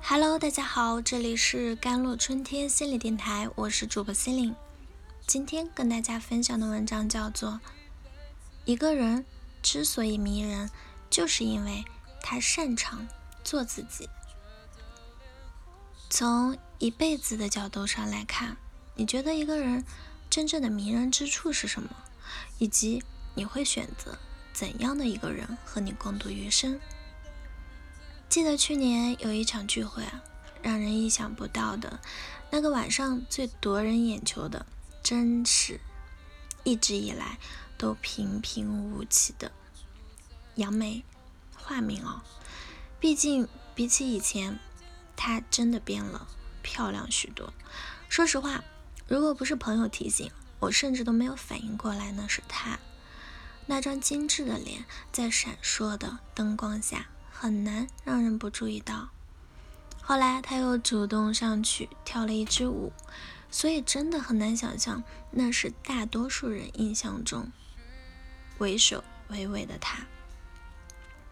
Hello，大家好，这里是甘露春天心理电台，我是主播心灵。今天跟大家分享的文章叫做《一个人之所以迷人，就是因为他擅长做自己》。从一辈子的角度上来看，你觉得一个人真正的迷人之处是什么？以及你会选择怎样的一个人和你共度余生？记得去年有一场聚会啊，让人意想不到的，那个晚上最夺人眼球的，真是一直以来都平平无奇的杨梅，化名哦。毕竟比起以前，她真的变了，漂亮许多。说实话，如果不是朋友提醒，我甚至都没有反应过来那是她。那张精致的脸在闪烁的灯光下。很难让人不注意到。后来他又主动上去跳了一支舞，所以真的很难想象那是大多数人印象中为首为尾的他。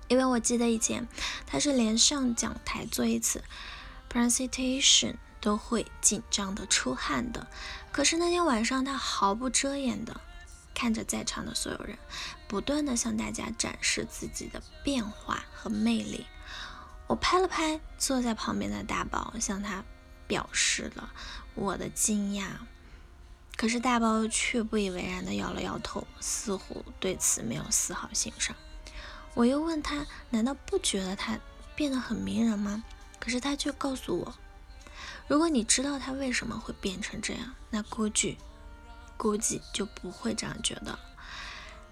因为我记得以前他是连上讲台做一次 presentation 都会紧张的出汗的，可是那天晚上他毫不遮掩的。看着在场的所有人，不断的向大家展示自己的变化和魅力。我拍了拍坐在旁边的大宝，向他表示了我的惊讶。可是大宝却不以为然的摇了摇头，似乎对此没有丝毫欣赏。我又问他，难道不觉得他变得很迷人吗？可是他却告诉我，如果你知道他为什么会变成这样，那估计。估计就不会这样觉得。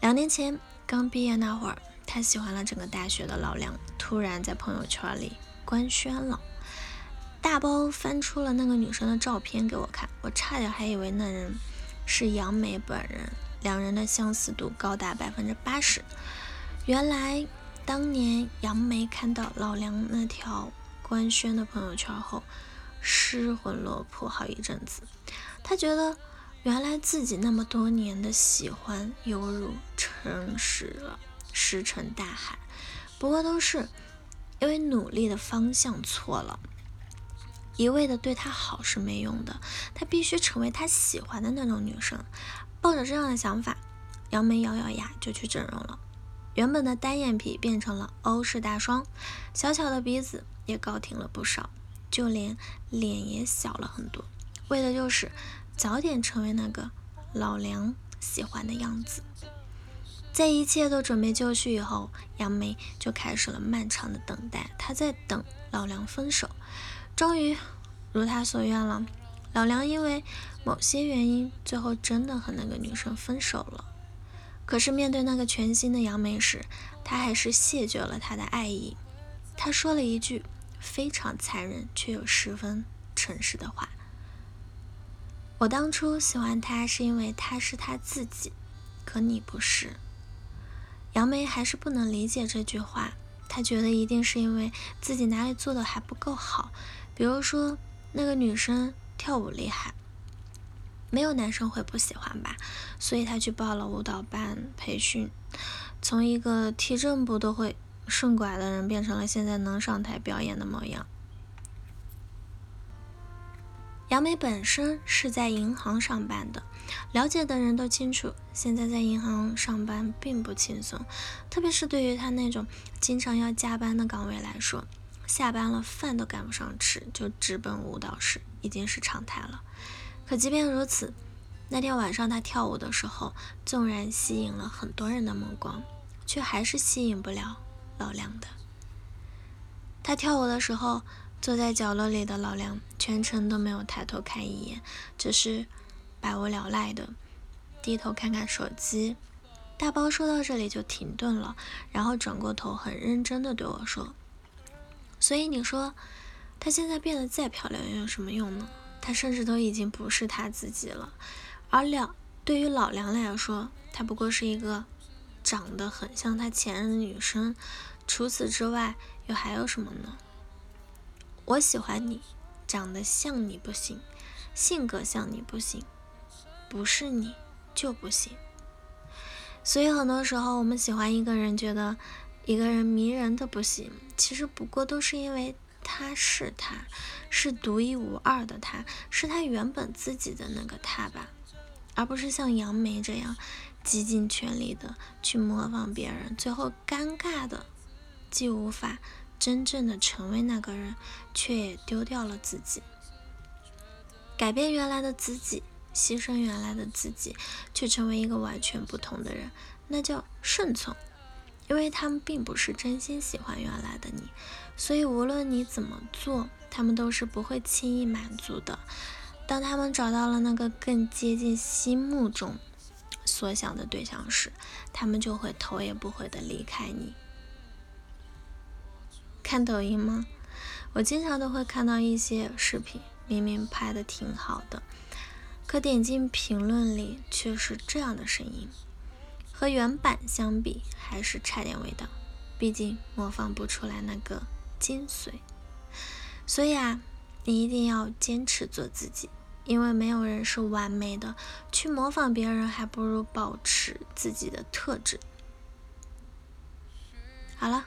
两年前刚毕业那会儿，他喜欢了整个大学的老梁，突然在朋友圈里官宣了，大包翻出了那个女生的照片给我看，我差点还以为那人是杨梅本人，两人的相似度高达百分之八十。原来当年杨梅看到老梁那条官宣的朋友圈后，失魂落魄好一阵子，他觉得。原来自己那么多年的喜欢，犹如沉石了石沉大海。不过都是因为努力的方向错了，一味的对他好是没用的，他必须成为他喜欢的那种女生。抱着这样的想法，杨梅咬咬牙就去整容了。原本的单眼皮变成了欧式大双，小巧的鼻子也高挺了不少，就连脸也小了很多，为的就是。早点成为那个老梁喜欢的样子。在一切都准备就绪以后，杨梅就开始了漫长的等待。她在等老梁分手。终于如她所愿了，老梁因为某些原因，最后真的和那个女生分手了。可是面对那个全新的杨梅时，他还是谢绝了他的爱意。他说了一句非常残忍却又十分诚实的话。我当初喜欢他是因为他是他自己，可你不是。杨梅还是不能理解这句话，她觉得一定是因为自己哪里做的还不够好，比如说那个女生跳舞厉害，没有男生会不喜欢吧，所以她去报了舞蹈班培训，从一个踢正步都会顺拐的人变成了现在能上台表演的模样。杨梅本身是在银行上班的，了解的人都清楚，现在在银行上班并不轻松，特别是对于她那种经常要加班的岗位来说，下班了饭都赶不上吃，就直奔舞蹈室已经是常态了。可即便如此，那天晚上她跳舞的时候，纵然吸引了很多人的目光，却还是吸引不了老梁的。她跳舞的时候。坐在角落里的老梁全程都没有抬头看一眼，只是百无聊赖的低头看看手机。大包说到这里就停顿了，然后转过头很认真的对我说：“所以你说，她现在变得再漂亮又有什么用呢？她甚至都已经不是她自己了。而了，对于老梁来说，她不过是一个长得很像他前任的女生。除此之外，又还有什么呢？”我喜欢你，长得像你不行，性格像你不行，不是你就不行。所以很多时候，我们喜欢一个人，觉得一个人迷人的不行，其实不过都是因为他是他，是独一无二的他，是他原本自己的那个他吧，而不是像杨梅这样极尽全力的去模仿别人，最后尴尬的既无法真正的成为那个人，却也丢掉了自己，改变原来的自己，牺牲原来的自己，去成为一个完全不同的人，那叫顺从。因为他们并不是真心喜欢原来的你，所以无论你怎么做，他们都是不会轻易满足的。当他们找到了那个更接近心目中所想的对象时，他们就会头也不回的离开你。看抖音吗？我经常都会看到一些视频，明明拍的挺好的，可点进评论里却是这样的声音。和原版相比，还是差点味道，毕竟模仿不出来那个精髓。所以啊，你一定要坚持做自己，因为没有人是完美的。去模仿别人，还不如保持自己的特质。好了，